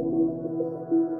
Música